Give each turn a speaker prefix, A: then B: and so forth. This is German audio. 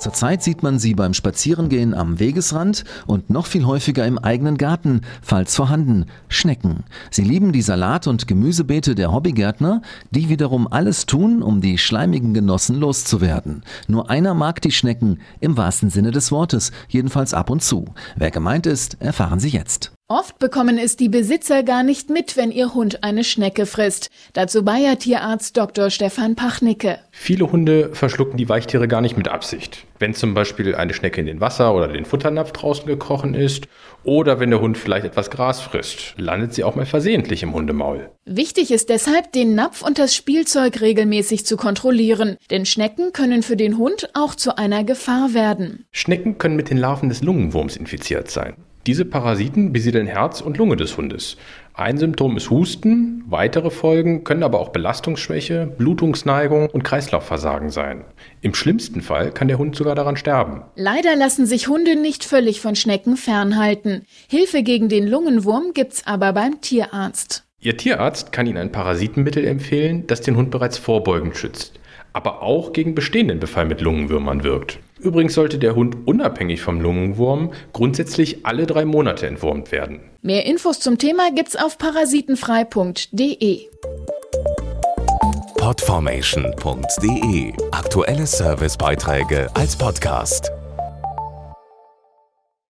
A: Zurzeit sieht man sie beim Spazierengehen am Wegesrand und noch viel häufiger im eigenen Garten, falls vorhanden, Schnecken. Sie lieben die Salat- und Gemüsebeete der Hobbygärtner, die wiederum alles tun, um die schleimigen Genossen loszuwerden. Nur einer mag die Schnecken, im wahrsten Sinne des Wortes, jedenfalls ab und zu. Wer gemeint ist, erfahren Sie jetzt.
B: Oft bekommen es die Besitzer gar nicht mit, wenn ihr Hund eine Schnecke frisst. Dazu Bayer Tierarzt Dr. Stefan Pachnicke.
C: Viele Hunde verschlucken die Weichtiere gar nicht mit Absicht. Wenn zum Beispiel eine Schnecke in den Wasser oder den Futternapf draußen gekrochen ist oder wenn der Hund vielleicht etwas Gras frisst, landet sie auch mal versehentlich im Hundemaul.
B: Wichtig ist deshalb, den Napf und das Spielzeug regelmäßig zu kontrollieren, denn Schnecken können für den Hund auch zu einer Gefahr werden.
C: Schnecken können mit den Larven des Lungenwurms infiziert sein. Diese Parasiten besiedeln Herz und Lunge des Hundes. Ein Symptom ist Husten, weitere Folgen können aber auch Belastungsschwäche, Blutungsneigung und Kreislaufversagen sein. Im schlimmsten Fall kann der Hund sogar daran sterben.
B: Leider lassen sich Hunde nicht völlig von Schnecken fernhalten. Hilfe gegen den Lungenwurm gibt's aber beim Tierarzt.
C: Ihr Tierarzt kann Ihnen ein Parasitenmittel empfehlen, das den Hund bereits vorbeugend schützt aber auch gegen bestehenden Befall mit Lungenwürmern wirkt. Übrigens sollte der Hund unabhängig vom Lungenwurm grundsätzlich alle drei Monate entwurmt werden.
B: Mehr Infos zum Thema gibt's auf parasitenfrei.de.
D: Podformation.de Aktuelle Servicebeiträge als Podcast.